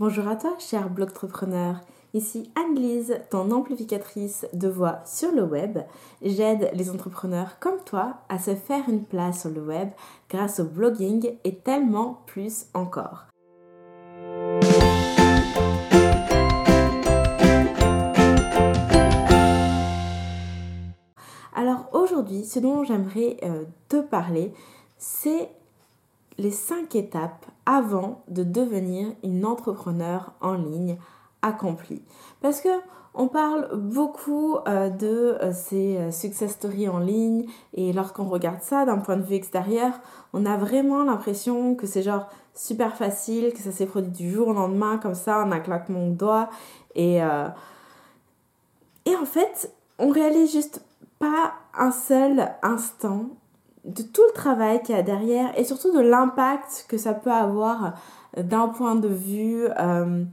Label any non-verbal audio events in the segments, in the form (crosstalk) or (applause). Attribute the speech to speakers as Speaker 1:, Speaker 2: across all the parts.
Speaker 1: Bonjour à toi, cher blogtrepreneur. Ici Anne-Lise, ton amplificatrice de voix sur le web. J'aide les entrepreneurs comme toi à se faire une place sur le web grâce au blogging et tellement plus encore. Alors aujourd'hui, ce dont j'aimerais euh, te parler, c'est les cinq étapes avant de devenir une entrepreneur en ligne accomplie. Parce que on parle beaucoup euh, de euh, ces euh, success stories en ligne et lorsqu'on regarde ça d'un point de vue extérieur, on a vraiment l'impression que c'est genre super facile, que ça s'est produit du jour au lendemain comme ça en un claquement de doigts et et en fait, on réalise juste pas un seul instant de tout le travail qu'il y a derrière et surtout de l'impact que ça peut avoir d'un point de vue euh,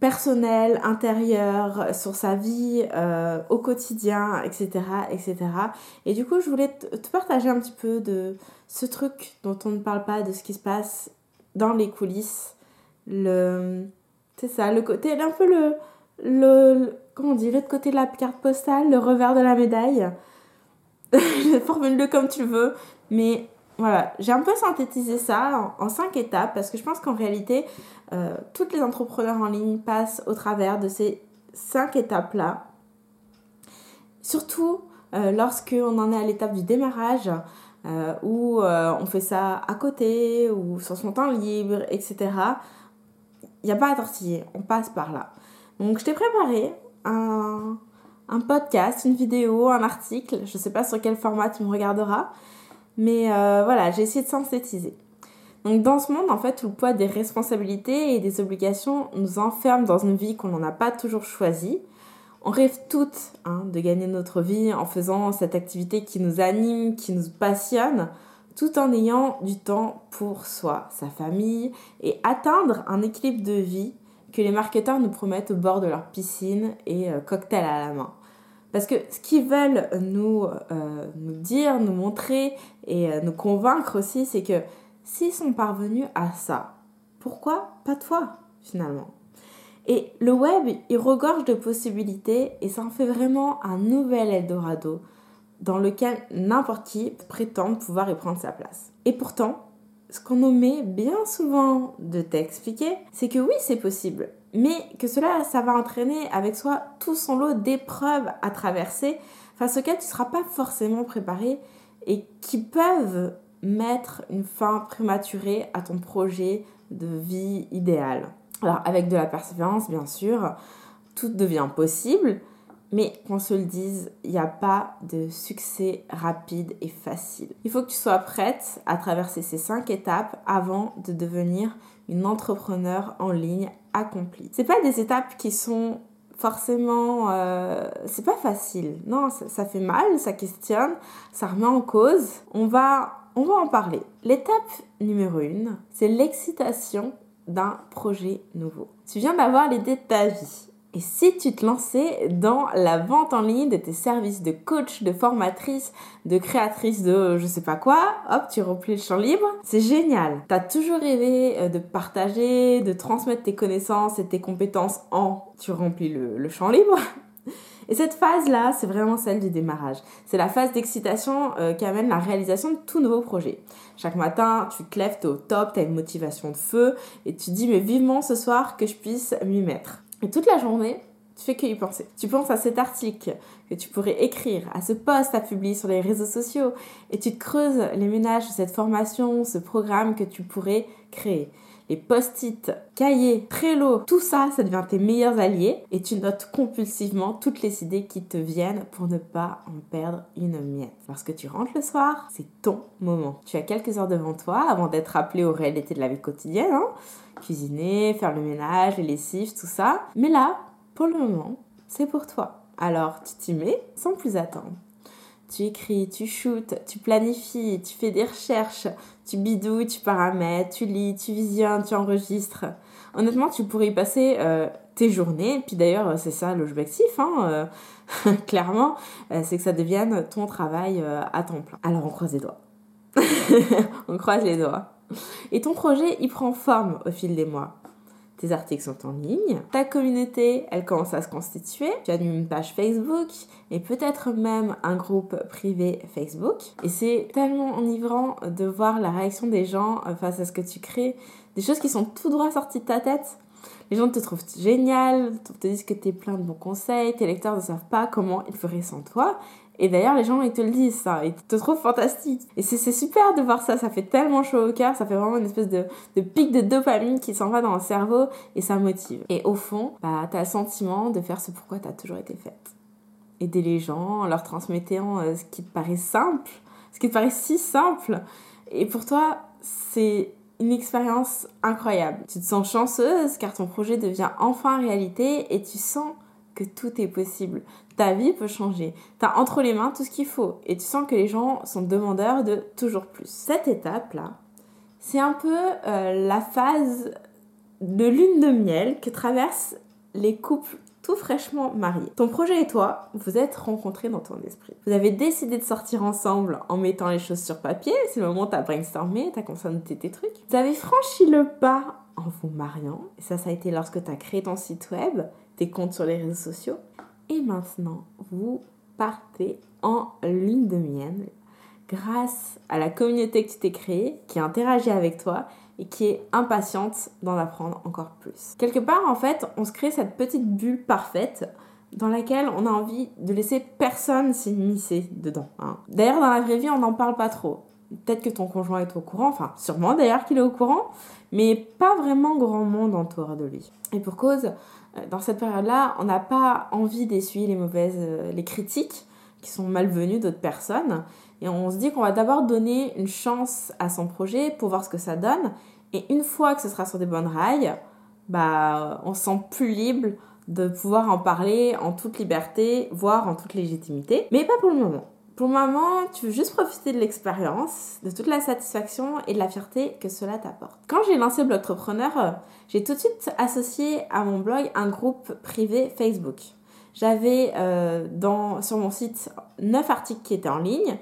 Speaker 1: personnel, intérieur, sur sa vie euh, au quotidien, etc., etc. Et du coup, je voulais te partager un petit peu de ce truc dont on ne parle pas, de ce qui se passe dans les coulisses. Le, c'est ça, le côté, un peu le, le, comment on dit, l'autre côté de la carte postale, le revers de la médaille. (laughs) formule-le comme tu veux. Mais voilà, j'ai un peu synthétisé ça en, cinq étapes parce que je pense qu'en réalité, euh, toutes les entrepreneurs en ligne passent au travers de ces cinq étapes-là. Surtout euh, lorsqu'on en est à l'étape du démarrage, euh, où on fait ça à côté ou sur son temps libre, etc. Il n'y a pas à tortiller, on passe par là. Donc je t'ai préparé un, un podcast, une vidéo, un article. Je ne sais pas sur quel format tu me regarderas. Mais euh, voilà, j'ai essayé de synthétiser. Donc dans ce monde, en fait, où le poids des responsabilités et des obligations nous enferme dans une vie qu'on n'en a pas toujours choisie, on rêve toutes hein, de gagner notre vie en faisant cette activité qui nous anime, qui nous passionne, tout en ayant du temps pour soi, sa famille, et atteindre un équilibre de vie que les marketeurs nous promettent au bord de leur piscine et euh, cocktail à la main. Parce que ce qu'ils veulent nous, euh, dire, nous montrer et euh, nous convaincre aussi, c'est que s'ils sont parvenus à ça, pourquoi pas toi finalement? Et le web, il regorge de possibilités et ça en fait vraiment un nouvel Eldorado dans lequel n'importe qui prétend pouvoir y prendre sa place. Et pourtant, ce qu'on omet bien souvent de t'expliquer, c'est que oui, c'est possible mais que cela, ça va entraîner avec soi tout son lot d'épreuves à traverser face auxquelles tu ne seras pas forcément préparé et qui peuvent mettre une fin prématurée à ton projet de vie idéal. Alors avec de la persévérance, bien sûr, tout devient possible, mais qu'on se le dise, il n'y a pas de succès rapide et facile. Il faut que tu sois prête à traverser ces cinq étapes avant de devenir une entrepreneur en ligne accomplie. C'est pas des étapes qui sont forcément euh, c'est pas facile. Non, ça, fait mal, ça questionne, ça remet en cause. On va on va en parler. L'étape numéro une, c'est l'excitation d'un projet nouveau. Tu viens d'avoir l'idée de ta vie. Et si tu te lançais dans la vente en ligne de tes services de coach, de formatrice, de créatrice de je sais pas quoi, hop, tu remplis le champ libre, c'est génial. T'as toujours rêvé euh, de partager, de transmettre tes connaissances et tes compétences en tu remplis le, champ libre. (laughs) Et cette phase-là, c'est vraiment celle du démarrage. C'est la phase d'excitation euh, qui amène la réalisation de tout nouveau projet. Chaque matin, tu te lèves, t'es au top, t'as une motivation de feu et tu dis mais vivement ce soir que je puisse m'y mettre. Et toute la journée, tu fais que y penser. Tu penses à cet article que tu pourrais écrire, à ce post à publier sur les réseaux sociaux, et tu creuses les ménages de cette formation, ce programme que tu pourrais créer. Les post-it, cahiers, Trello, tout ça, ça devient tes meilleurs alliés et tu notes compulsivement toutes les idées qui te viennent pour ne pas en perdre une miette. Lorsque tu rentres le soir, c'est ton moment. Tu as quelques heures devant toi avant d'être appelé aux réalités de la vie quotidienne. Hein cuisiner, faire le ménage, les lessives, tout ça. Mais là, pour le moment, c'est pour toi. Alors tu t'y mets sans plus attendre. Tu écris, tu shootes, tu planifies, tu fais des recherches, tu bidouilles, tu paramètres, tu lis, tu visionnes, tu enregistres. Honnêtement, tu pourrais y passer euh, tes journées. Puis d'ailleurs, c'est ça l'objectif, hein, euh, (laughs) clairement, euh, c'est que ça devienne ton travail à temps plein. Alors on croise les doigts. (laughs) on croise les doigts. Et ton projet, il prend forme au fil des mois. Tes articles sont en ligne, ta communauté, elle commence à se constituer, tu as une page Facebook et peut-être même un groupe privé Facebook. Et c'est tellement enivrant de voir la réaction des gens face à ce que tu crées, des choses qui sont tout droit sorties de ta tête. Les gens te trouvent génial, te disent que tu es plein de bons conseils, tes lecteurs ne savent pas comment ils feraient sans toi. Et d'ailleurs, les gens, ils te le disent, ça. Ils te trouvent fantastique. Et c'est super de voir ça. Ça fait tellement chaud au cœur. Ça fait vraiment une espèce de, de pic de dopamine qui s'en va dans le cerveau et ça motive. Et au fond, bah, t'as le sentiment de faire ce pourquoi t'as toujours été faite. Aider les gens en leur transmettant euh, ce qui te paraît simple, ce qui te paraît si simple. Et pour toi, c'est une expérience incroyable. Tu te sens chanceuse car ton projet devient enfin réalité et tu sens que tout est possible. Ta vie peut changer. Tu as entre les mains tout ce qu'il faut et tu sens que les gens sont demandeurs de toujours plus. Cette étape-là, c'est un peu euh, la phase de lune de miel que traversent les couples tout fraîchement mariés. Ton projet et toi, vous êtes rencontrés dans ton esprit. Vous avez décidé de sortir ensemble en mettant les choses sur papier. C'est le moment où tu as brainstormé, tu as commencé à noter tes trucs. Vous avez franchi le pas en vous mariant. Ça, ça a été lorsque tu as créé ton site web tes comptes sur les réseaux sociaux. Et maintenant, vous partez en lune de miel grâce à la communauté que tu t'es créée, qui interagit avec toi et qui est impatiente d'en apprendre encore plus. Quelque part, en fait, on se crée cette petite bulle parfaite dans laquelle on a envie de laisser personne s'immiscer dedans. Hein. D'ailleurs, dans la vraie vie, on n'en parle pas trop. Peut-être que ton conjoint est au courant, enfin sûrement d'ailleurs qu'il est au courant, mais pas vraiment grand monde autour de lui. Et pour cause, dans cette période-là, on n'a pas envie d'essuyer les mauvaises, euh, les critiques qui sont malvenues d'autres personnes. Et on se dit qu'on va d'abord donner une chance à son projet pour voir ce que ça donne. Et une fois que ce sera sur des bonnes rails, bah, on se sent plus libre de pouvoir en parler en toute liberté, voire en toute légitimité. Mais pas pour le moment. Pour le moment, tu veux juste profiter de l'expérience, de toute la satisfaction et de la fierté que cela t'apporte. Quand j'ai lancé Blogtrepreneur, j'ai tout de suite associé à mon blog un groupe privé Facebook. J'avais euh, sur mon site 9 articles qui étaient en ligne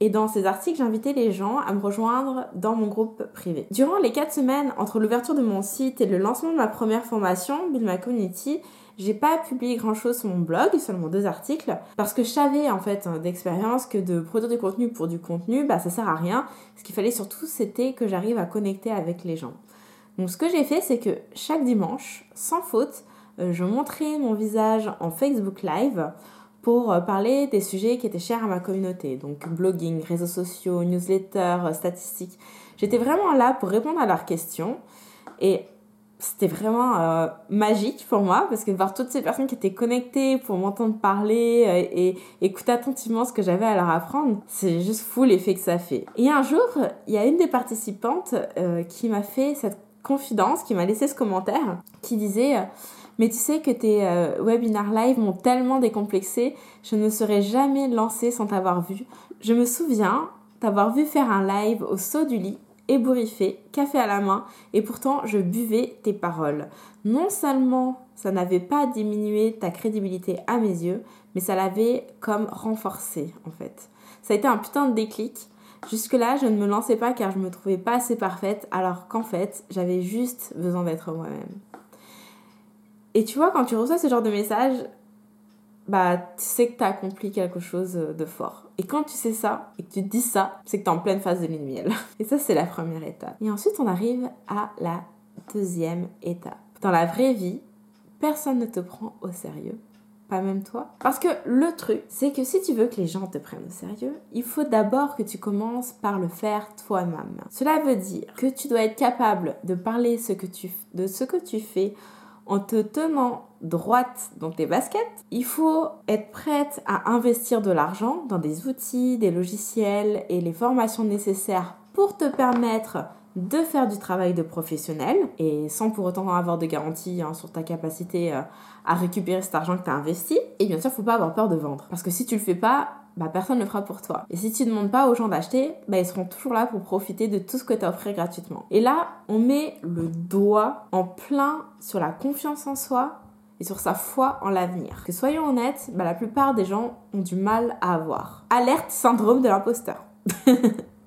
Speaker 1: et dans ces articles, j'invitais les gens à me rejoindre dans mon groupe privé. Durant les 4 semaines entre l'ouverture de mon site et le lancement de ma première formation, Build My Community, j'ai pas publié grand chose sur mon blog, seulement deux articles, parce que je savais en fait hein, d'expérience que de produire du contenu pour du contenu, bah ça sert à rien. Ce qu'il fallait surtout, c'était que j'arrive à connecter avec les gens. Donc ce que j'ai fait, c'est que chaque dimanche, sans faute, euh, je montrais mon visage en Facebook Live pour euh, parler des sujets qui étaient chers à ma communauté. Donc blogging, réseaux sociaux, newsletters, euh, statistiques. J'étais vraiment là pour répondre à leurs questions. Et c'était vraiment euh, magique pour moi parce que de voir toutes ces personnes qui étaient connectées pour m'entendre parler euh, et écouter attentivement ce que j'avais à leur apprendre, c'est juste fou l'effet que ça fait. Et un jour, il y a une des participantes euh, qui m'a fait cette confidence, qui m'a laissé ce commentaire, qui disait mais tu sais que tes webinars live m'ont tellement décomplexé, je ne serais jamais lancée sans t'avoir vu. Je me souviens t'avoir vu faire un live au saut du lit ébouriffé, café à la main, et pourtant je buvais tes paroles. Non seulement ça n'avait pas diminué ta crédibilité à mes yeux, mais ça l'avait comme renforcé en fait. Ça a été un putain de déclic. Jusque-là, je ne me lançais pas car je me trouvais pas assez parfaite, alors qu'en fait, j'avais juste besoin d'être moi-même. Et tu vois, quand tu reçois ce genre de message, bah, tu sais que tu as accompli quelque chose de fort. Et quand tu sais ça et que tu te dis ça, c'est que tu es en pleine phase de lune miel. (laughs) Et ça, c'est la première étape. Et ensuite, on arrive à la deuxième étape. Dans la vraie vie, personne ne te prend au sérieux. Pas même toi. Parce que le truc, c'est que si tu veux que les gens te prennent au sérieux, il faut d'abord que tu commences par le faire toi-même. Cela veut dire que tu dois être capable de parler ce que tu, de ce que tu fais en te tenant droite dans tes baskets, il faut être prête à investir de l'argent dans des outils, des logiciels et les formations nécessaires pour te permettre de faire du travail de professionnel et sans pour autant avoir de garantie hein, sur ta capacité euh, à récupérer cet argent que tu as investi. Et bien sûr, il ne faut pas avoir peur de vendre. Parce que si tu le fais pas, bah, personne ne le fera pour toi. Et si tu ne demandes pas aux gens d'acheter, bah, ils seront toujours là pour profiter de tout ce que tu as offert gratuitement. Et là, on met le doigt en plein sur la confiance en soi et sur sa foi en l'avenir. Que soyons honnêtes, bah, la plupart des gens ont du mal à avoir. Alerte syndrome de l'imposteur. (laughs)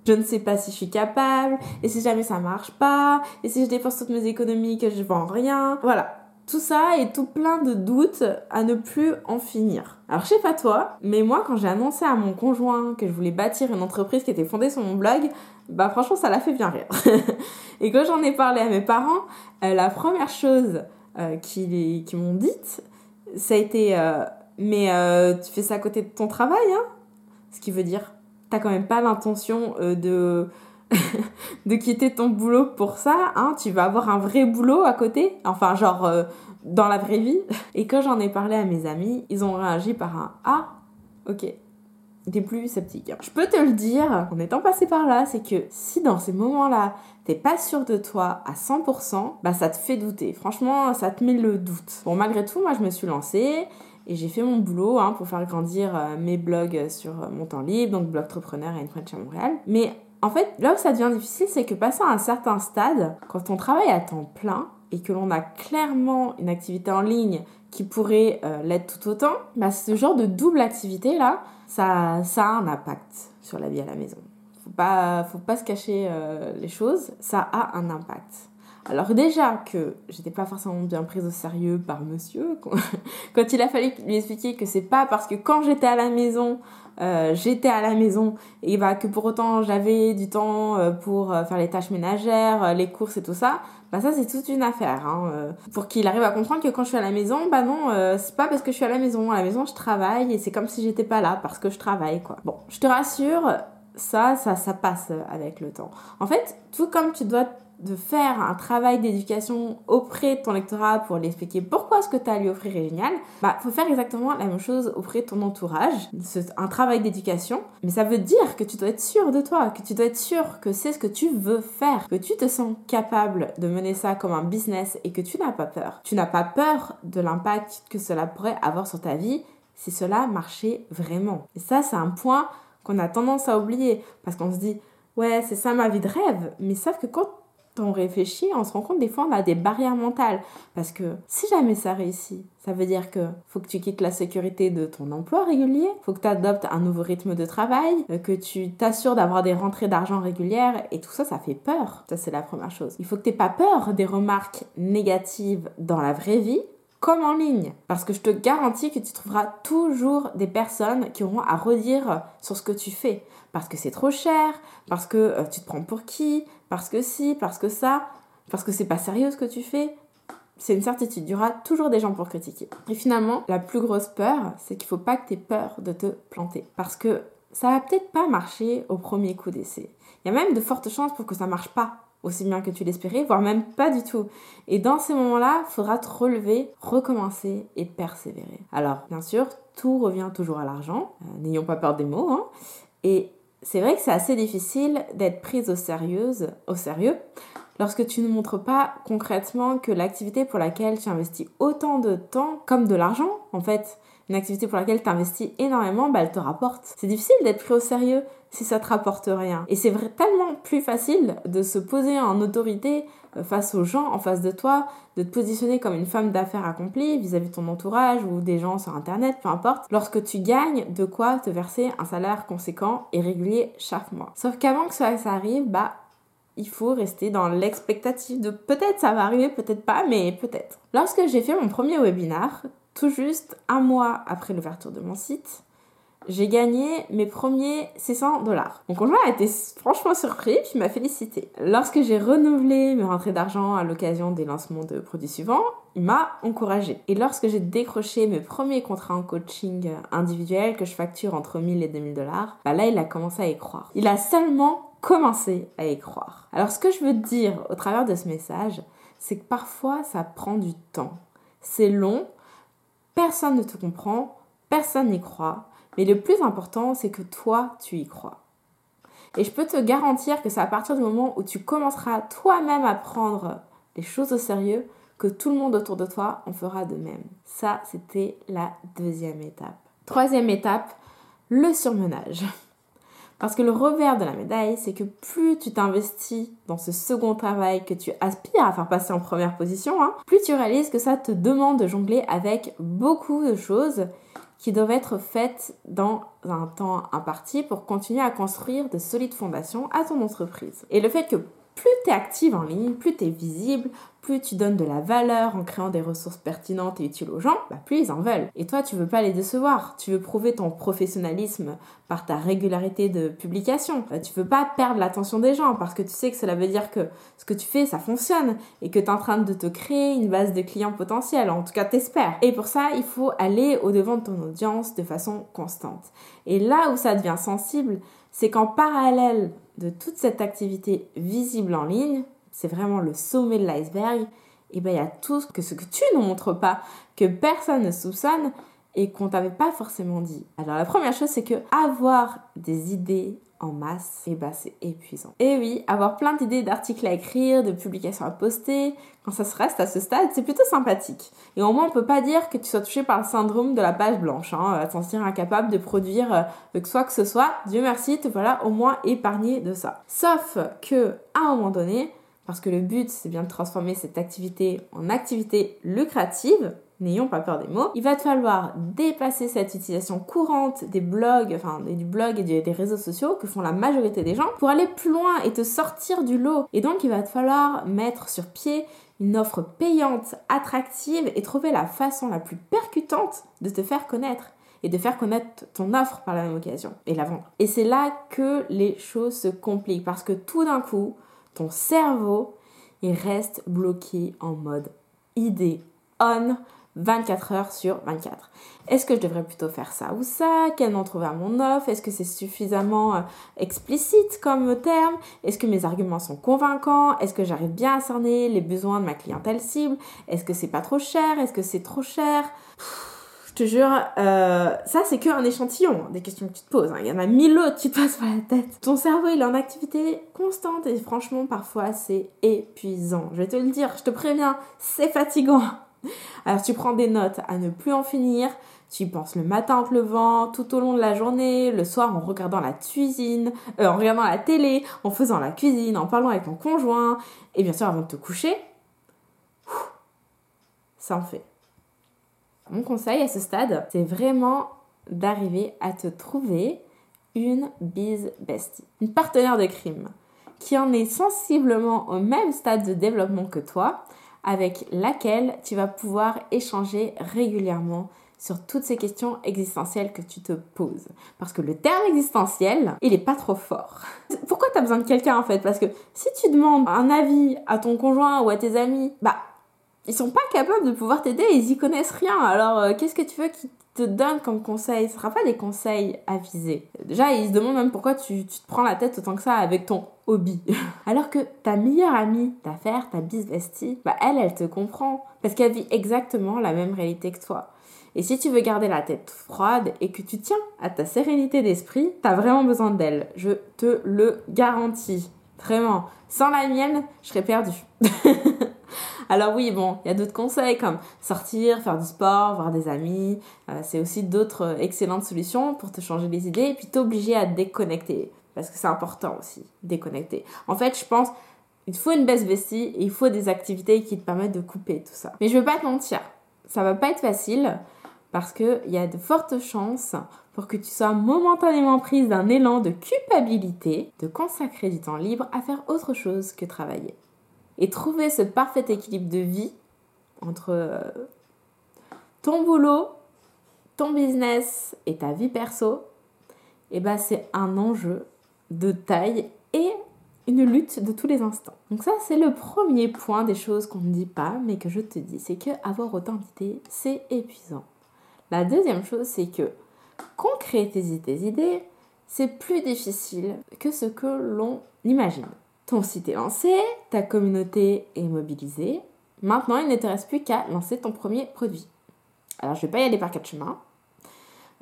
Speaker 1: je ne sais pas si je suis capable, et si jamais ça marche pas, et si je dépense toutes mes économies que je vends rien. Voilà. Tout ça et tout plein de doutes à ne plus en finir. Alors je sais pas toi, mais moi quand j'ai annoncé à mon conjoint que je voulais bâtir une entreprise qui était fondée sur mon blog, bah franchement ça l'a fait bien rire. (laughs) et quand j'en ai parlé à mes parents, euh, la première chose euh, qu'ils m'ont dite, ça a été euh, mais tu fais ça à côté de ton travail, hein? Ce qui veut dire t'as quand même pas l'intention de (laughs) de quitter ton boulot pour ça, hein, tu vas avoir un vrai boulot à côté, enfin genre euh, dans la vraie vie. Et quand j'en ai parlé à mes amis, ils ont réagi par un ah, ok. T'es plus sceptique. Je peux te le dire, en étant passé par là, c'est que si dans ces moments-là, t'es pas sûr de toi à 100%, bah ça te fait douter. Franchement, ça te met le doute. Bon, malgré tout, moi je me suis lancée et j'ai fait mon boulot hein, pour faire grandir euh, mes blogs sur mon temps libre, donc blog entrepreneur et une French à Montréal. Mais en fait, là où ça devient difficile, c'est que passé à un certain stade, quand on travaille à temps plein et que l'on a clairement une activité en ligne qui pourrait euh, l'être tout autant, bah, ce genre de double activité là, ça, ça a un impact sur la vie à la maison. Faut pas, faut pas se cacher euh, les choses, ça a un impact. Alors déjà que j'étais pas forcément bien prise au sérieux par monsieur, (laughs) quand il a fallu lui expliquer que c'est pas parce que quand j'étais à la maison, euh, j'étais à la maison et bah, que pour autant j'avais du temps euh, pour euh, faire les tâches ménagères, les courses et tout ça, bah ça c'est toute une affaire. Hein, pour qu'il arrive à comprendre que quand je suis à la maison, bah non, c'est pas parce que je suis à la maison. À la maison je travaille et c'est comme si j'étais pas là parce que je travaille quoi. Bon, je te rassure, ça, ça, ça passe avec le temps. En fait, tout comme tu dois de faire un travail d'éducation auprès de ton lectorat pour l'expliquer pourquoi ce que tu as à lui offrir est génial, bah faut faire exactement la même chose auprès de ton entourage, un travail d'éducation, mais ça veut dire que tu dois être sûr de toi, que tu dois être sûr que c'est ce que tu veux faire, que tu te sens capable de mener ça comme un business et que tu n'as pas peur. Tu n'as pas peur de l'impact que cela pourrait avoir sur ta vie si cela marchait vraiment. Et ça c'est un point qu'on a tendance à oublier parce qu'on se dit ouais c'est ça ma vie de rêve, mais sauf que quand on réfléchit, on se rend compte des fois on a des barrières mentales. Parce que si jamais ça réussit, ça veut dire que faut que tu quittes la sécurité de ton emploi régulier, faut que tu adoptes un nouveau rythme de travail, euh, que tu t'assures d'avoir des rentrées d'argent régulières et tout ça, ça fait peur. Ça, c'est la première chose. Il faut que tu pas peur des remarques négatives dans la vraie vie comme en ligne. Parce que je te garantis que tu trouveras toujours des personnes qui auront à redire sur ce que tu fais. Parce que c'est trop cher, parce que euh, tu te prends pour qui, parce que si, parce que ça, parce que c'est pas sérieux ce que tu fais. C'est une certitude, il y aura toujours des gens pour critiquer. Et finalement, la plus grosse peur, c'est qu'il faut pas que tu aies peur de te planter. Parce que ça va peut-être pas marcher au premier coup d'essai. Il y a même de fortes chances pour que ça marche pas aussi bien que tu l'espérais, voire même pas du tout. Et dans ces moments-là, il faudra te relever, recommencer et persévérer. Alors, bien sûr, tout revient toujours à l'argent. Euh, n'ayons pas peur des mots. Hein. Et c'est vrai que c'est assez difficile d'être prise au, sérieuse, au sérieux lorsque tu ne montres pas concrètement que l'activité pour laquelle tu investis autant de temps comme de l'argent, en fait, une activité pour laquelle tu investis énormément, bah, elle te rapporte. C'est difficile d'être pris au sérieux si ça te rapporte rien. Et c'est tellement plus facile de se poser en autorité euh, face aux gens en face de toi, de te positionner comme une femme d'affaires accomplie vis-à-vis de ton entourage ou des gens sur internet, peu importe, lorsque tu gagnes de quoi te verser un salaire conséquent et régulier chaque mois. Sauf qu'avant que ça, ça arrive, bah il faut rester dans l'expectative de peut-être ça va arriver, peut-être pas, mais peut-être. Lorsque j'ai fait mon premier webinar, tout juste un mois après l'ouverture de mon site, j'ai gagné mes premiers 600 dollars. Mon conjoint a été franchement surpris puis m'a félicité. Lorsque j'ai renouvelé mes rentrées d'argent à l'occasion des lancements de produits suivants, il m'a encouragé. Et lorsque j'ai décroché mes premiers contrats en coaching individuel que je facture entre 1000 et 2000 dollars, bah là il a commencé à y croire. Il a seulement commencé à y croire. Alors ce que je veux dire au travers de ce message, c'est que parfois ça prend du temps. C'est long, personne ne te comprend, personne n'y croit. Mais le plus important, c'est que toi, tu y crois. Et je peux te garantir que c'est à partir du moment où tu commenceras toi-même à prendre les choses au sérieux que tout le monde autour de toi en fera de même. Ça, c'était la deuxième étape. Troisième étape, le surmenage. Parce que le revers de la médaille, c'est que plus tu t'investis dans ce second travail que tu aspires à faire passer en première position, hein, plus tu réalises que ça te demande de jongler avec beaucoup de choses qui doivent être faites dans un temps imparti pour continuer à construire de solides fondations à ton entreprise. Et le fait que plus tu es active en ligne, plus tu es visible, plus tu donnes de la valeur en créant des ressources pertinentes et utiles aux gens, bah plus ils en veulent. Et toi, tu veux pas les décevoir. Tu veux prouver ton professionnalisme par ta régularité de publication. Euh, tu veux pas perdre l'attention des gens parce que tu sais que cela veut dire que ce que tu fais, ça fonctionne et que tu es en train de te créer une base de clients potentiels. En tout cas, t'espères. Et pour ça, il faut aller au-devant de ton audience de façon constante. Et là où ça devient sensible, c'est qu'en parallèle de toute cette activité visible en ligne, c'est vraiment le sommet de l'iceberg, et bien il y a tout ce que, ce que tu ne montres pas, que personne ne soupçonne et qu'on t'avait pas forcément dit. Alors la première chose c'est que avoir des idées en masse, et bah c'est épuisant. Et oui, avoir plein d'idées d'articles à écrire, de publications à poster, quand ça se reste à ce stade, c'est plutôt sympathique. Et au moins, on peut pas dire que tu sois touché par le syndrome de la page blanche, hein, à te sentir incapable de produire euh, que soit que ce soit. Dieu merci, te voilà au moins épargné de ça. Sauf que, à un moment donné, parce que le but, c'est bien de transformer cette activité en activité lucrative, n'ayons pas peur des mots, il va te falloir dépasser cette utilisation courante des blogs, enfin du blog et des réseaux sociaux que font la majorité des gens pour aller plus loin et te sortir du lot. Et donc il va te falloir mettre sur pied une offre payante, attractive et trouver la façon la plus percutante de te faire connaître et de faire connaître ton offre par la même occasion et la vendre. Et c'est là que les choses se compliquent parce que tout d'un coup, ton cerveau, il reste bloqué en mode idée on 24 heures sur 24. Est-ce que je devrais plutôt faire ça ou ça? Quel nom trouver à mon offre? Est-ce que c'est suffisamment euh, explicite comme terme? Est-ce que mes arguments sont convaincants? Est-ce que j'arrive bien à cerner les besoins de ma clientèle cible? Est-ce que c'est pas trop cher? Est-ce que c'est trop cher? Te jure, euh, ça c'est qu'un échantillon des questions que tu te poses. Hein. Il y en a mille autres qui te passent par la tête. Ton cerveau il est en activité constante et franchement parfois c'est épuisant. Je vais te le dire, je te préviens, c'est fatigant. Alors tu prends des notes à ne plus en finir, tu y penses le matin en te levant, tout au long de la journée, le soir en regardant la cuisine, euh, en regardant la télé, en faisant la cuisine, en parlant avec ton conjoint, et bien sûr avant de te coucher. Ça en fait. Mon conseil à ce stade, c'est vraiment d'arriver à te trouver une bise bestie, une partenaire de crime, qui en est sensiblement au même stade de développement que toi, avec laquelle tu vas pouvoir échanger régulièrement sur toutes ces questions existentielles que tu te poses. Parce que le terme existentiel, il est pas trop fort. Pourquoi tu as besoin de quelqu'un en fait? Parce que si tu demandes un avis à ton conjoint ou à tes amis, bah ils sont pas capables de pouvoir t'aider, ils y connaissent rien. Alors euh, qu'est-ce que tu veux qu'ils te donnent comme conseil? Ce sera pas des conseils avisés. Déjà, ils se demandent même pourquoi tu, tu te prends la tête autant que ça avec ton hobby. (laughs) Alors que ta meilleure amie d'affaires, ta bestie, bah elle, elle te comprend. Parce qu'elle vit exactement la même réalité que toi. Et si tu veux garder la tête froide et que tu tiens à ta sérénité d'esprit, t'as vraiment besoin d'elle. Je te le garantis. Vraiment. Sans la mienne, je serais perdue. (laughs) Alors oui, bon, il y a d'autres conseils comme sortir, faire du sport, voir des amis. Euh, c'est aussi d'autres euh, excellentes solutions pour te changer les idées et puis t'obliger à déconnecter. Parce que c'est important aussi, déconnecter. En fait, je pense, il faut une baisse vestie et il faut des activités qui te permettent de couper tout ça. Mais je veux pas te mentir, ça va pas être facile parce qu'il y a de fortes chances pour que tu sois momentanément prise d'un élan de culpabilité de consacrer du temps libre à faire autre chose que travailler. Et trouver ce parfait équilibre de vie entre euh, ton boulot, ton business et ta vie perso, eh ben c'est un enjeu de taille et une lutte de tous les instants. Donc ça c'est le premier point des choses qu'on ne dit pas mais que je te dis, c'est que avoir autant d'idées, c'est épuisant. La deuxième chose c'est que concrétiser tes idées, c'est plus difficile que ce que l'on imagine. Ton site est lancé, ta communauté est mobilisée. Maintenant, il ne te reste plus qu'à lancer ton premier produit. Alors, je ne vais pas y aller par quatre chemins.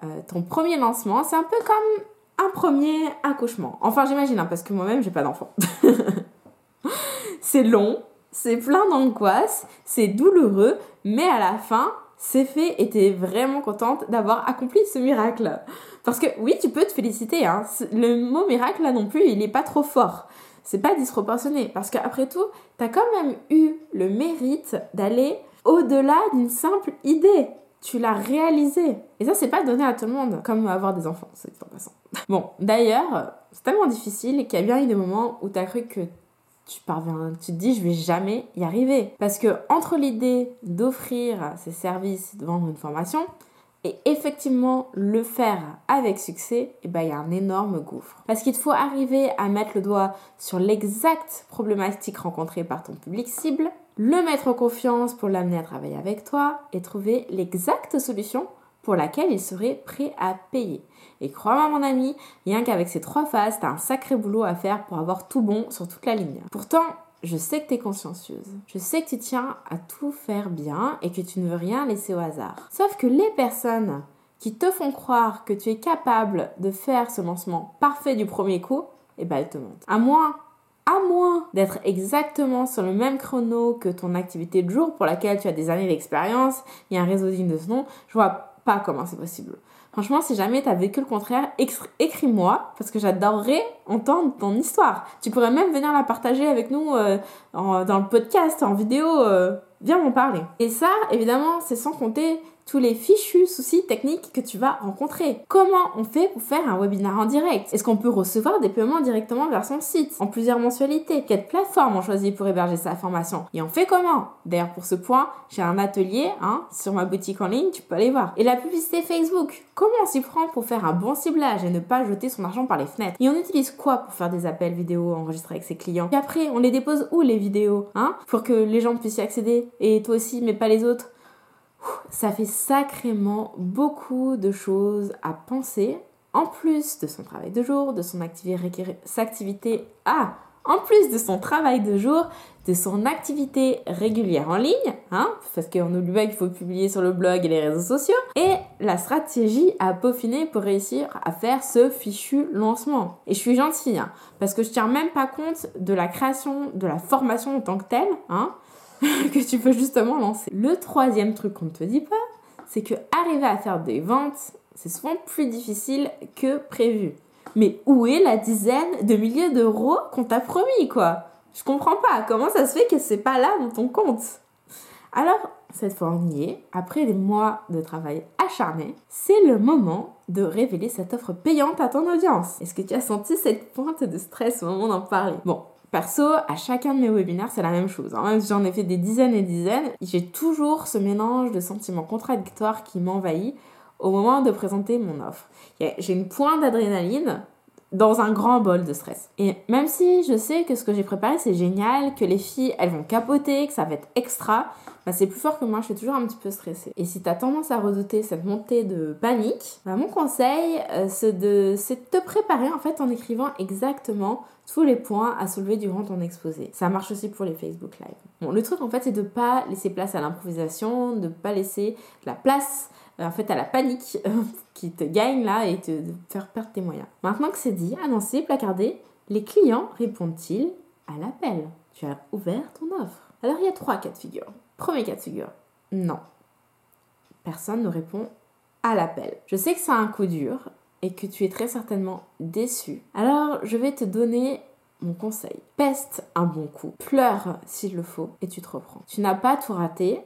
Speaker 1: Euh, ton premier lancement, c'est un peu comme un premier accouchement. Enfin, j'imagine, hein, parce que moi-même, j'ai pas d'enfant. (laughs) c'est long, c'est plein d'angoisse, c'est douloureux, mais à la fin, c'est fait et tu es vraiment contente d'avoir accompli ce miracle. Parce que oui, tu peux te féliciter. Hein. Le mot miracle, là non plus, il n'est pas trop fort c'est pas disproportionné. Parce qu'après tout, tu as quand même eu le mérite d'aller au-delà d'une simple idée. tu l'as réalisé. Et ça, c'est pas donné à tout le monde, comme avoir des enfants, c'est en passant. (laughs) Bon, d'ailleurs, c'est tellement difficile qu'il y a bien eu des moments où tu as cru que tu parviens, tu te dis je vais jamais y arriver. Parce que entre l'idée d'offrir ces services, de vendre une formation, et effectivement le faire avec succès, eh ben, il y a un énorme gouffre. Parce qu'il faut arriver à mettre le doigt sur l'exacte problématique rencontrée par ton public cible, le mettre en confiance pour l'amener à travailler avec toi et trouver l'exacte solution pour laquelle il serait prêt à payer. Et crois-moi mon ami, rien qu'avec ces trois phases, t'as un sacré boulot à faire pour avoir tout bon sur toute la ligne. Pourtant, je sais que tu es consciencieuse. Je sais que tu tiens à tout faire bien et que tu ne veux rien laisser au hasard. Sauf que les personnes qui te font croire que tu es capable de faire ce lancement parfait du premier coup, eh ben elles te mentent. À moins à moins d'être exactement sur le même chrono que ton activité de jour pour laquelle tu as des années d'expérience et un réseau digne de ce nom, je vois pas comment c'est possible. Franchement, si jamais tu as vécu le contraire, écris-moi parce que j'adorerais entendre ton histoire. Tu pourrais même venir la partager avec nous euh, dans le podcast, en vidéo. Euh, viens m'en parler. Et ça, évidemment, c'est sans compter tous les fichus soucis techniques que tu vas rencontrer. Comment on fait pour faire un webinaire en direct? Est-ce qu'on peut recevoir des paiements directement vers son site en plusieurs mensualités? Quelle plateforme on choisit pour héberger sa formation? Et on fait comment? D'ailleurs, pour ce point, j'ai un atelier hein, sur ma boutique en ligne, tu peux aller voir. Et la publicité Facebook. Comment on s'y prend pour faire un bon ciblage et ne pas jeter son argent par les fenêtres? Et on utilise quoi pour faire des appels vidéo enregistrés avec ses clients? Et après, on les dépose où les vidéos hein Pour que les gens puissent y accéder? Et toi aussi, mais pas les autres? Ça fait sacrément beaucoup de choses à penser, en plus de son travail de jour, de son activité, ah, en plus de son travail de jour, de son activité régulière en ligne, hein, parce qu'on oublie pas qu'il faut publier sur le blog et les réseaux sociaux, et la stratégie à peaufiner pour réussir à faire ce fichu lancement. Et je suis gentille, hein, parce que je tiens même pas compte de la création de la formation en tant que telle, hein, (laughs) que tu peux justement lancer. Le troisième truc qu'on ne te dit pas, c'est que arriver à faire des ventes, c'est souvent plus difficile que prévu. Mais où est la dizaine de milliers d'euros qu'on t'a promis, quoi? Je comprends pas. Comment ça se fait que c'est pas là dans ton compte? Alors, cette fois on après des mois de travail acharné, c'est le moment de révéler cette offre payante à ton audience. Est-ce que tu as senti cette pointe de stress au moment d'en parler? Bon, Perso, à chacun de mes webinaires, c'est la même chose. Hein. Même si j'en ai fait des dizaines et dizaines, j'ai toujours ce mélange de sentiments contradictoires qui m'envahit au moment de présenter mon offre. J'ai une pointe d'adrénaline dans un grand bol de stress. Et même si je sais que ce que j'ai préparé c'est génial, que les filles elles vont capoter, que ça va être extra, bah, c'est plus fort que moi, je suis toujours un petit peu stressée. Et si tu as tendance à redouter cette montée de panique, bah, mon conseil euh, c'est de, de te préparer en fait en écrivant exactement tous les points à soulever durant ton exposé. Ça marche aussi pour les Facebook Live. Bon, le truc en fait c'est de pas laisser place à l'improvisation, de pas laisser la place en fait à la panique qui te gagne là et te faire perdre tes moyens. Maintenant que c'est dit, annoncé, placardé, les clients répondent-ils à l'appel Tu as ouvert ton offre. Alors il y a trois cas de figure. Premier cas de figure, non. Personne ne répond à l'appel. Je sais que c'est un coup dur et que tu es très certainement déçu. Alors je vais te donner mon conseil. Peste un bon coup, pleure s'il le faut et tu te reprends. Tu n'as pas tout raté,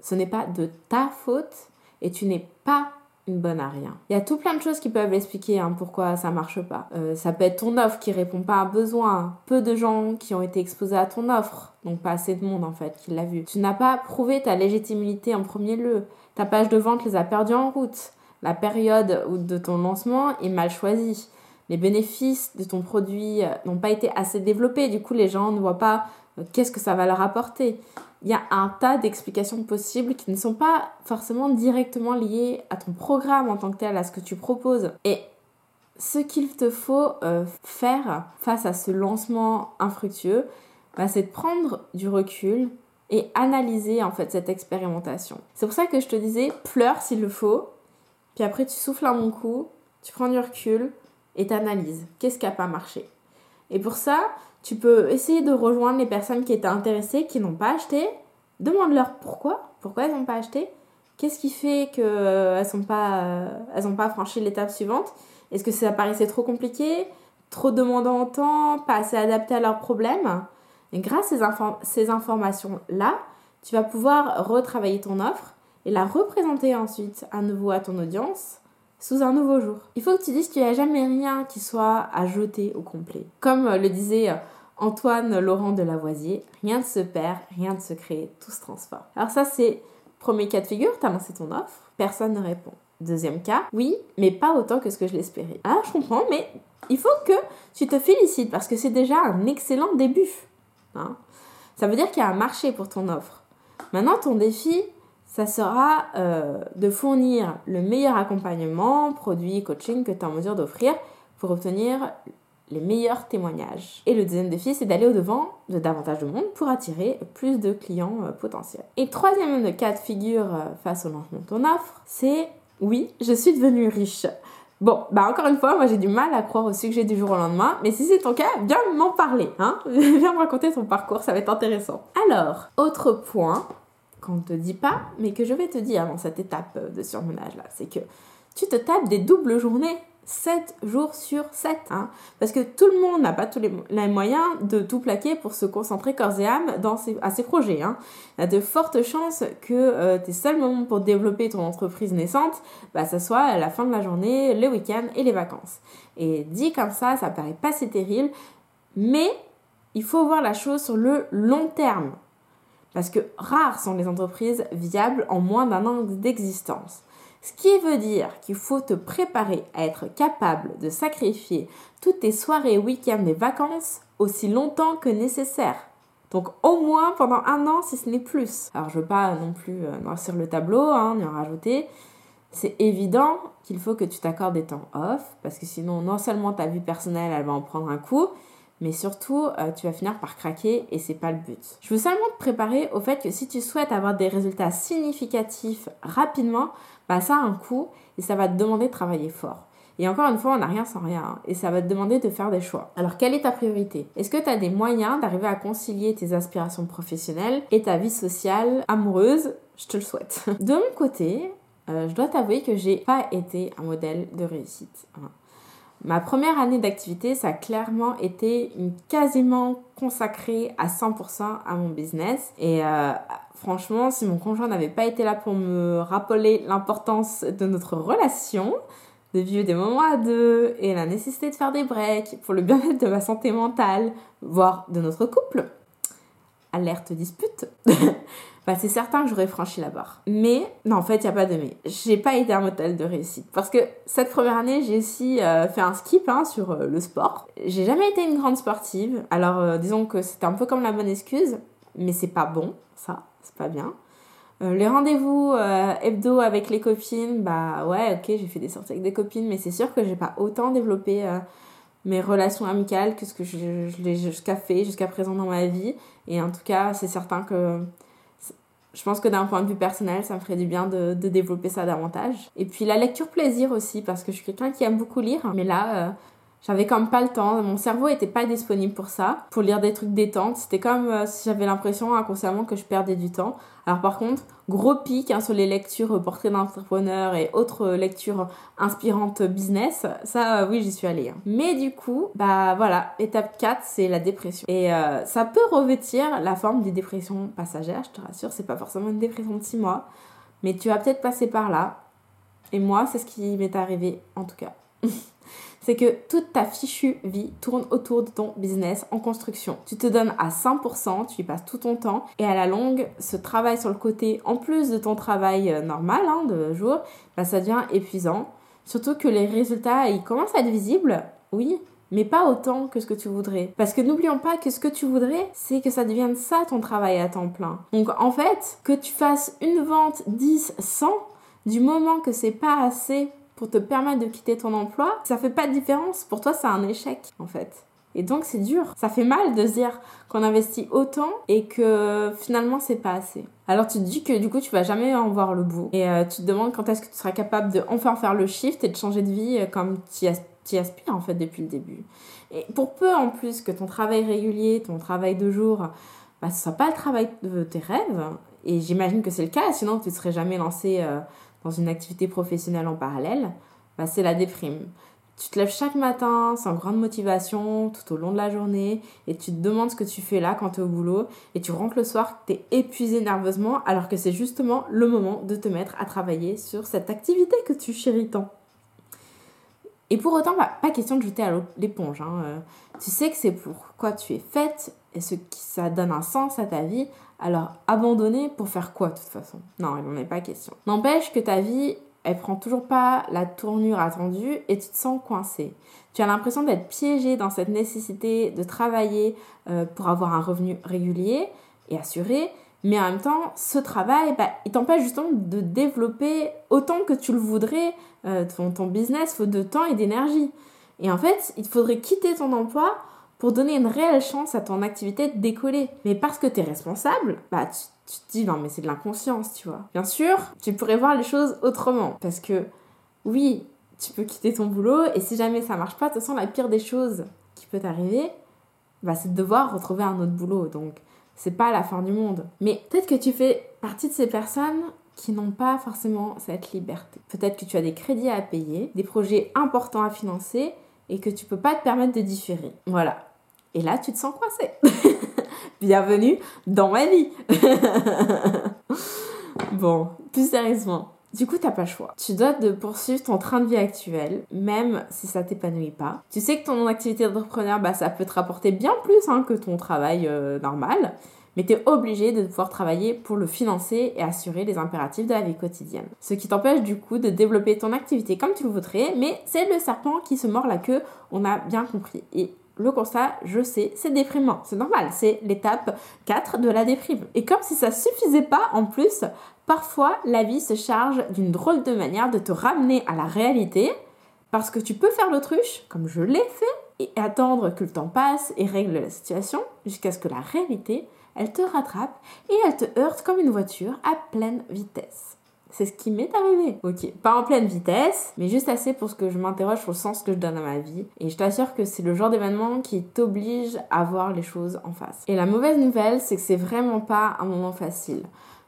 Speaker 1: ce n'est pas de ta faute et tu n'es pas une bonne à rien. Il y a tout plein de choses qui peuvent expliquer hein, pourquoi ça marche pas. Euh, ça peut être ton offre qui répond pas à un besoin, peu de gens qui ont été exposés à ton offre, donc pas assez de monde en fait qui l'a vu. Tu n'as pas prouvé ta légitimité en premier lieu. Ta page de vente les a perdus en route. La période de ton lancement est mal choisie. Les bénéfices de ton produit euh, n'ont pas été assez développés. Du coup, les gens ne voient pas qu'est-ce que ça va leur apporter? Il y a un tas d'explications possibles qui ne sont pas forcément directement liées à ton programme en tant que tel, à ce que tu proposes. Et ce qu'il te faut euh, faire face à ce lancement infructueux, bah, c'est de prendre du recul et analyser en fait cette expérimentation. C'est pour ça que je te disais, pleure s'il le faut, puis après tu souffles un bon coup, tu prends du recul et t'analyses. Qu'est-ce qui n'a pas marché? Et pour ça, tu peux essayer de rejoindre les personnes qui étaient intéressées, qui n'ont pas acheté. Demande-leur pourquoi, pourquoi elles n'ont pas acheté. Qu'est-ce qui fait qu'elles euh, n'ont pas, euh, pas franchi l'étape suivante? Est-ce que ça paraissait trop compliqué? Trop demandant en temps? Pas assez adapté à leurs problèmes? Et grâce à ces, ces informations-là, tu vas pouvoir retravailler ton offre et la représenter ensuite à nouveau à ton audience sous un nouveau jour. Il faut que tu dises qu'il n'y a jamais rien qui soit à jeter au complet. Comme le disait Antoine Laurent de Lavoisier, rien ne se perd, rien ne se crée, tout se transforme. Alors ça c'est premier cas de figure, tu as lancé ton offre, personne ne répond. Deuxième cas, oui, mais pas autant que ce que je l'espérais. Alors je comprends, mais il faut que tu te félicites parce que c'est déjà un excellent début. Hein. Ça veut dire qu'il y a un marché pour ton offre. Maintenant, ton défi, ça sera euh, de fournir le meilleur accompagnement, produit, coaching que tu es en mesure d'offrir pour obtenir les meilleurs témoignages. Et le deuxième défi, c'est d'aller au-devant de davantage de monde pour attirer plus de clients euh, potentiels. Et troisième cas de figure euh, face au lancement de ton offre, c'est oui, je suis devenue riche. Bon, bah encore une fois, moi j'ai du mal à croire au succès du jour au lendemain, mais si c'est ton cas, viens m'en parler, hein (laughs) Viens me raconter ton parcours, ça va être intéressant. Alors, autre point, qu'on ne te dit pas, mais que je vais te dire dans cette étape de surmenage là, c'est que tu te tapes des doubles journées 7 jours sur 7. Hein. Parce que tout le monde n'a pas tous les, moyens de tout plaquer pour se concentrer corps et âme dans à ses projets. Hein. Il y a de fortes chances que euh, tes seuls moments pour développer ton entreprise naissante, bah, ça soit la fin de la journée, le week-end et les vacances. Et dit comme ça, ça paraît pas si terrible, mais il faut voir la chose sur le long terme. Parce que rares sont les entreprises viables en moins d'un an d'existence. Ce qui veut dire qu'il faut te préparer à être capable de sacrifier toutes tes soirées, week-ends et vacances aussi longtemps que nécessaire. Donc au moins pendant un an si ce n'est plus. Alors je veux pas non plus euh, noircir le tableau, hein, ni en rajouter. C'est évident qu'il faut que tu t'accordes des temps off parce que sinon non seulement ta vie personnelle elle va en prendre un coup, mais surtout euh, tu vas finir par craquer et c'est pas le but. Je veux seulement te préparer au fait que si tu souhaites avoir des résultats significatifs rapidement, bah ça a un coût et ça va te demander de travailler fort. Et encore une fois, on n'a rien sans rien. Hein, et ça va te demander de faire des choix. Alors, quelle est ta priorité? Est-ce que tu as des moyens d'arriver à concilier tes aspirations professionnelles et ta vie sociale, amoureuse? Je te le souhaite. (laughs) De mon côté, euh, je dois t'avouer que j'ai pas été un modèle de réussite. Hein. Ma première année d'activité, ça a clairement été quasiment consacrée à 100% à mon business. Et euh, franchement, si mon conjoint n'avait pas été là pour me rappeler l'importance de notre relation, de vivre des moments à deux et la nécessité de faire des breaks pour le bien-être de ma santé mentale, voire de notre couple, alerte dispute, (laughs) bah, c'est certain que j'aurais franchi la barre. Mais, non, en fait, il n'y a pas de mais. J'ai pas été un modèle de réussite. Parce que cette première année, j'ai aussi euh, fait un skip hein, sur euh, le sport. J'ai jamais été une grande sportive. Alors, euh, disons que c'était un peu comme la bonne excuse, mais c'est pas bon, ça, c'est pas bien. les rendez-vous hebdo avec les copines, bah ouais, ok, j'ai fait des sorties avec des copines, mais c'est sûr que j'ai pas autant développé mes relations amicales que ce que je, je l'ai jusqu'à fait jusqu'à présent dans ma vie. Et en tout cas, c'est certain que je pense que d'un point de vue personnel, ça me ferait du bien de, développer ça davantage. Et puis la lecture plaisir aussi, parce que je suis quelqu'un qui aime beaucoup lire. Mais là, euh, j'avais comme pas le temps, mon cerveau était pas disponible pour ça, pour lire des trucs détente. C'était comme euh, si j'avais l'impression inconsciemment que je perdais du temps. Alors par contre, gros pic hein, sur les lectures portraits d'entrepreneurs et autres lectures inspirantes business, ça euh, oui j'y suis allée. Hein. Mais du coup, bah voilà, étape 4 c'est la dépression. Et euh, ça peut revêtir la forme des dépressions passagères, je te rassure, c'est pas forcément une dépression de 6 mois, mais tu vas peut-être passer par là. Et moi, c'est ce qui m'est arrivé en tout cas. (laughs) c'est que toute ta fichue vie tourne autour de ton business en construction. Tu te donnes à 100%, tu y passes tout ton temps et à la longue, ce travail sur le côté, en plus de ton travail euh, normal hein, de jour, bah, ça devient épuisant. Surtout que les résultats, ils commencent à être visibles, oui, mais pas autant que ce que tu voudrais. Parce que n'oublions pas que ce que tu voudrais, c'est que ça devienne ça ton travail à temps plein. Donc en fait, que tu fasses une vente 10, 100, du moment que c'est pas assez pour te permettre de quitter ton emploi, ça fait pas de différence. Pour toi, c'est un échec, en fait. Et donc, c'est dur. Ça fait mal de se dire qu'on investit autant et que finalement, c'est pas assez. Alors, tu te dis que du coup, tu vas jamais en voir le bout. Et euh, tu te demandes quand est-ce que tu seras capable de enfin faire le shift et de changer de vie euh, comme tu y aspires, en fait, depuis le début. Et pour peu, en plus, que ton travail régulier, ton travail de jour, bah, ce soit pas le travail de tes rêves, et j'imagine que c'est le cas, sinon tu ne serais jamais lancé euh, dans une activité professionnelle en parallèle, bah, c'est la déprime. Tu te lèves chaque matin sans grande motivation tout au long de la journée et tu te demandes ce que tu fais là quand tu es au boulot et tu rentres le soir, tu es épuisé nerveusement alors que c'est justement le moment de te mettre à travailler sur cette activité que tu chéris tant. Et pour autant, bah, pas question de jeter à l'éponge. Hein. Euh, tu sais que c'est pour quoi tu es faite et ce qui ça donne un sens à ta vie. Alors abandonner pour faire quoi de toute façon? Non, il n'en est pas question. N'empêche que ta vie, elle prend toujours pas la tournure attendue et tu te sens coincé. Tu as l'impression d'être piégé dans cette nécessité de travailler euh, pour avoir un revenu régulier et assuré, mais en même temps, ce travail, bah, il t'empêche justement de développer autant que tu le voudrais euh, ton, business, faut de temps et d'énergie. Et en fait, il faudrait quitter ton emploi pour donner une réelle chance à ton activité de décoller. Mais parce que tu es responsable, bah tu, te dis non mais c'est de l'inconscience, tu vois. Bien sûr, tu pourrais voir les choses autrement. Parce que oui, tu peux quitter ton boulot et si jamais ça marche pas, de toute façon la pire des choses qui peut t'arriver, bah, c'est de devoir retrouver un autre boulot. Donc c'est pas la fin du monde. Mais peut-être que tu fais partie de ces personnes qui n'ont pas forcément cette liberté. Peut-être que tu as des crédits à payer, des projets importants à financer et que tu peux pas te permettre de différer. Voilà. Et là, tu te sens coincé. (laughs) Bienvenue dans ma vie. (laughs) bon, plus sérieusement. Du coup, t'as pas le choix. Tu dois de poursuivre ton train de vie actuel, même si ça t'épanouit pas. Tu sais que ton activité d'entrepreneur, bah, ça peut te rapporter bien plus hein, que ton travail euh, normal mais tu es obligé de pouvoir travailler pour le financer et assurer les impératifs de la vie quotidienne. Ce qui t'empêche du coup de développer ton activité comme tu le voudrais, mais c'est le serpent qui se mord la queue, on a bien compris. Le constat, je sais, c'est déprimant. C'est normal, c'est l'étape 4 de la déprime. Et comme si ça suffisait pas, en plus, parfois la vie se charge d'une drôle de manière de te ramener à la réalité, parce que tu peux faire l'autruche, comme je l'ai fait, et attendre que le temps passe et règle la situation, jusqu'à ce que la réalité elle te rattrape et elle te heurte comme une voiture à pleine vitesse. C'est ce qui m'est arrivé. Ok, pas en pleine vitesse, mais juste assez pour ce que je m'interroge sur le sens que je donne à ma vie. Et je t'assure que c'est le genre d'événement qui t'oblige à voir les choses en face. Et la mauvaise nouvelle, c'est que c'est vraiment pas un moment facile.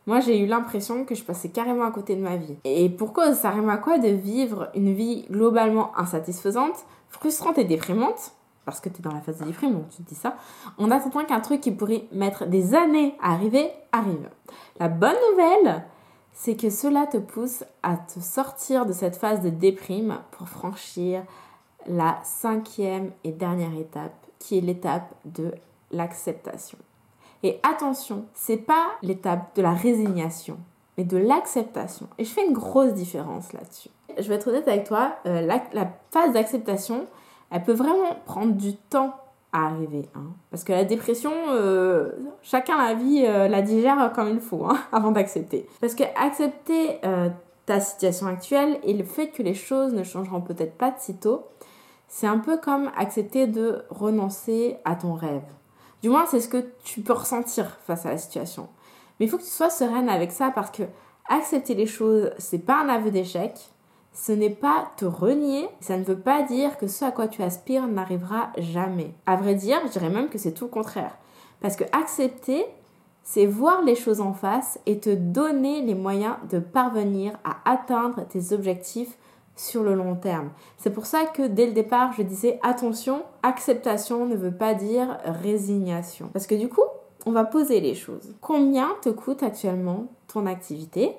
Speaker 1: Moi, j'ai eu l'impression que je passais carrément à côté de ma vie. Et pourquoi ça rime à quoi de vivre une vie globalement insatisfaisante, frustrante et déprimante? Parce que tu es dans la phase de déprime, donc tu te dis ça, en attendant qu'un truc qui pourrait mettre des années à arriver, arrive. La bonne nouvelle, c'est que cela te pousse à te sortir de cette phase de déprime pour franchir la cinquième et dernière étape, qui est l'étape de l'acceptation. Et attention, c'est pas l'étape de la résignation, mais de l'acceptation. Et je fais une grosse différence là-dessus. Je vais être honnête avec toi, euh, la, la phase d'acceptation, elle peut vraiment prendre du temps arriver. Hein. Parce que la dépression, euh, chacun la vie euh, la digère comme il faut hein, (laughs) avant d'accepter. Parce que accepter euh, ta situation actuelle et le fait que les choses ne changeront peut-être pas de sitôt, c'est un peu comme accepter de renoncer à ton rêve. Du moins, c'est ce que tu peux ressentir face à la situation. Mais il faut que tu sois sereine avec ça parce que accepter les choses, c'est pas un aveu d'échec, ce n'est pas te renier, ça ne veut pas dire que ce à quoi tu aspires n'arrivera jamais. À vrai dire, je dirais même que c'est tout le contraire. Parce que accepter, c'est voir les choses en face et te donner les moyens de parvenir à atteindre tes objectifs sur le long terme. C'est pour ça que dès le départ, je disais attention, acceptation ne veut pas dire résignation. Parce que du coup, on va poser les choses. Combien te coûte actuellement ton activité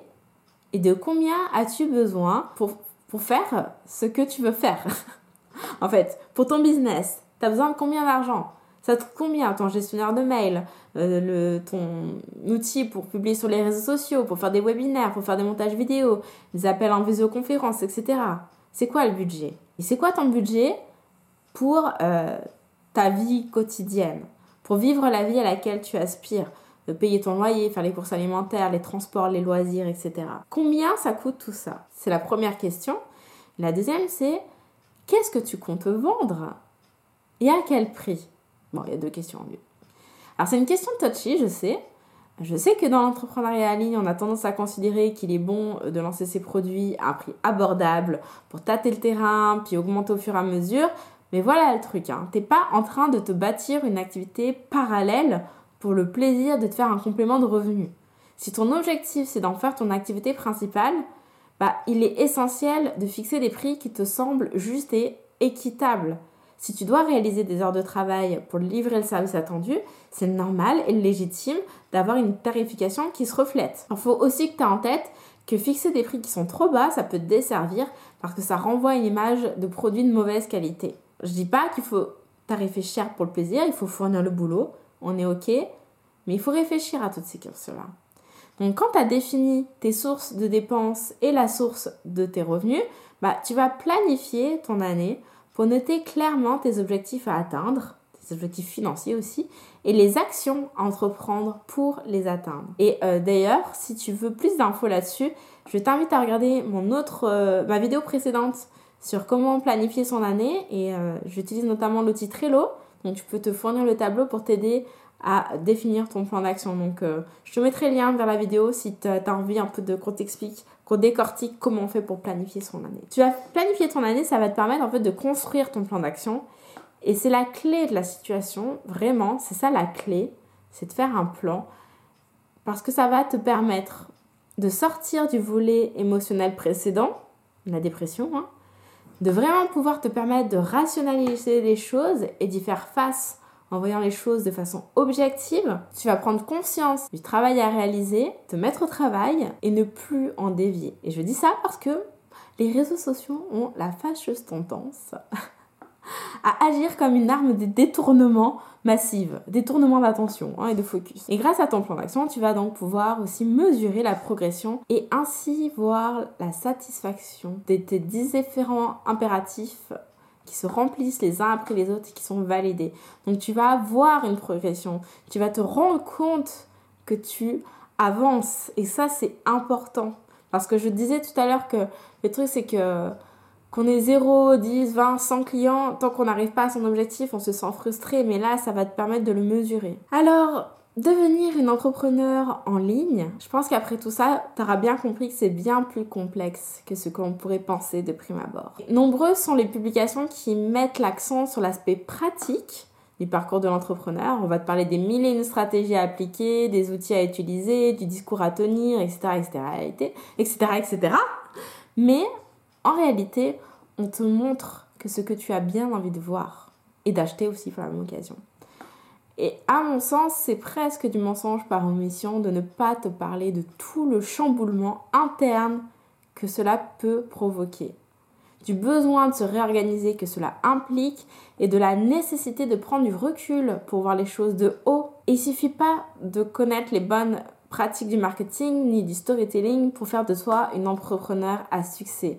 Speaker 1: et de combien as-tu besoin pour pour faire ce que tu veux faire. (laughs) en fait, pour ton business, tu as besoin de combien d'argent? Ça te coûte combien ton gestionnaire de mail, euh, le, ton outil pour publier sur les réseaux sociaux, pour faire des webinaires, pour faire des montages vidéo, des appels en visioconférence, etc. C'est quoi le budget? Et c'est quoi ton budget pour euh, ta vie quotidienne? Pour vivre la vie à laquelle tu aspires? Payer ton loyer, faire les courses alimentaires, les transports, les loisirs, etc. Combien ça coûte tout ça? C'est la première question. La deuxième, c'est qu'est-ce que tu comptes vendre? Et à quel prix? Bon, il y a deux questions en lieu. Alors, c'est une question touchy, je sais. Je sais que dans l'entrepreneuriat en ligne, on a tendance à considérer qu'il est bon de lancer ses produits à un prix abordable pour tâter le terrain, puis augmenter au fur et à mesure. Mais voilà le truc, hein. t'es pas en train de te bâtir une activité parallèle pour le plaisir de te faire un complément de revenu. Si ton objectif c'est d'en faire ton activité principale, bah, il est essentiel de fixer des prix qui te semblent justes et équitable. Si tu dois réaliser des heures de travail pour livrer le service attendu, c'est normal et légitime d'avoir une tarification qui se reflète. Il faut aussi que tu aies en tête que fixer des prix qui sont trop bas, ça peut te desservir parce que ça renvoie une image de produit de mauvaise qualité. Je dis pas qu'il faut tarifer cher pour le plaisir, il faut fournir le boulot, on est ok, mais il faut réfléchir à toutes ces questions-là. Donc quand tu as défini tes sources de dépenses et la source de tes revenus, bah, tu vas planifier ton année pour noter clairement tes objectifs à atteindre, tes objectifs financiers aussi, et les actions à entreprendre pour les atteindre. Et euh, d'ailleurs, si tu veux plus d'infos là-dessus, je t'invite à regarder mon autre, euh, ma vidéo précédente sur comment planifier son année et euh, j'utilise notamment l'outil Trello. Donc tu peux te fournir le tableau pour t'aider à définir ton plan d'action. Donc je te mettrai le lien vers la vidéo si tu as envie un peu de qu'on t'explique, qu'on décortique comment on fait pour planifier son année. Tu vas planifier ton année, ça va te permettre en fait de construire ton plan d'action et c'est la clé de la situation, vraiment, c'est ça la clé, c'est de faire un plan parce que ça va te permettre de sortir du volet émotionnel précédent, la dépression, hein, de vraiment pouvoir te permettre de rationaliser les choses et d'y faire face en voyant les choses de façon objective. Tu vas prendre conscience du travail à réaliser, te mettre au travail et ne plus en dévier. Et je dis ça parce que les réseaux sociaux ont la fâcheuse tendance à agir comme une arme de détournement massive, détournement d'attention hein, et de focus. Et grâce à ton plan d'action, tu vas donc pouvoir aussi mesurer la progression et ainsi voir la satisfaction de tes différents impératifs qui se remplissent les uns après les autres et qui sont validés. Donc tu vas avoir une progression, tu vas te rendre compte que tu avances et ça c'est important parce que je disais tout à l'heure que le truc c'est que qu'on ait 0, 10, 20, 100 clients, tant qu'on n'arrive pas à son objectif, on se sent frustré, mais là, ça va te permettre de le mesurer. Alors, devenir une entrepreneur en ligne, je pense qu'après tout ça, tu auras bien compris que c'est bien plus complexe que ce qu'on pourrait penser de prime abord. Nombreuses sont les publications qui mettent l'accent sur l'aspect pratique du parcours de l'entrepreneur. On va te parler des mille et une stratégies à appliquer, des outils à utiliser, du discours à tenir, etc., etc., etc., etc. Mais en réalité, on te montre que ce que tu as bien envie de voir et d'acheter aussi pour la même occasion. Et à mon sens, c'est presque du mensonge par omission de ne pas te parler de tout le chamboulement interne que cela peut provoquer, du besoin de se réorganiser que cela implique et de la nécessité de prendre du recul pour voir les choses de haut. Et il suffit pas de connaître les bonnes pratiques du marketing ni du storytelling pour faire de toi une entrepreneur à succès.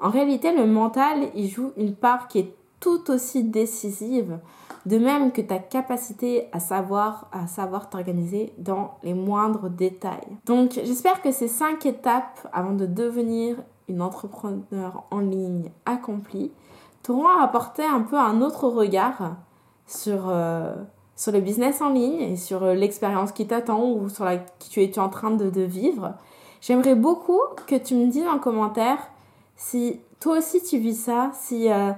Speaker 1: En réalité, le mental, il joue une part qui est tout aussi décisive, de même que ta capacité à savoir, à savoir t'organiser dans les moindres détails. Donc, j'espère que ces cinq étapes avant de devenir une entrepreneur en ligne accomplie t'auront apporté un peu un autre regard sur, euh, sur le business en ligne et sur euh, l'expérience qui t'attend ou sur la que tu es, en train de, de vivre. J'aimerais beaucoup que tu me dises en commentaire si toi aussi tu vis ça, si euh,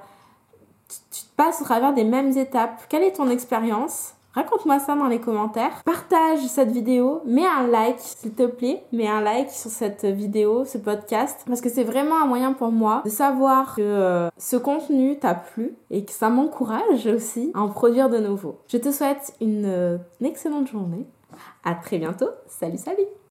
Speaker 1: tu, passes au travers des mêmes étapes, quelle est ton expérience? Raconte-moi ça dans les commentaires. Partage cette vidéo, mets un like s'il te plaît, mets un like sur cette vidéo, ce podcast, parce que c'est vraiment un moyen pour moi de savoir que euh, ce contenu t'a plu et que ça m'encourage aussi à en produire de nouveau. Je te souhaite une, euh, une excellente journée. À très bientôt. Salut, salut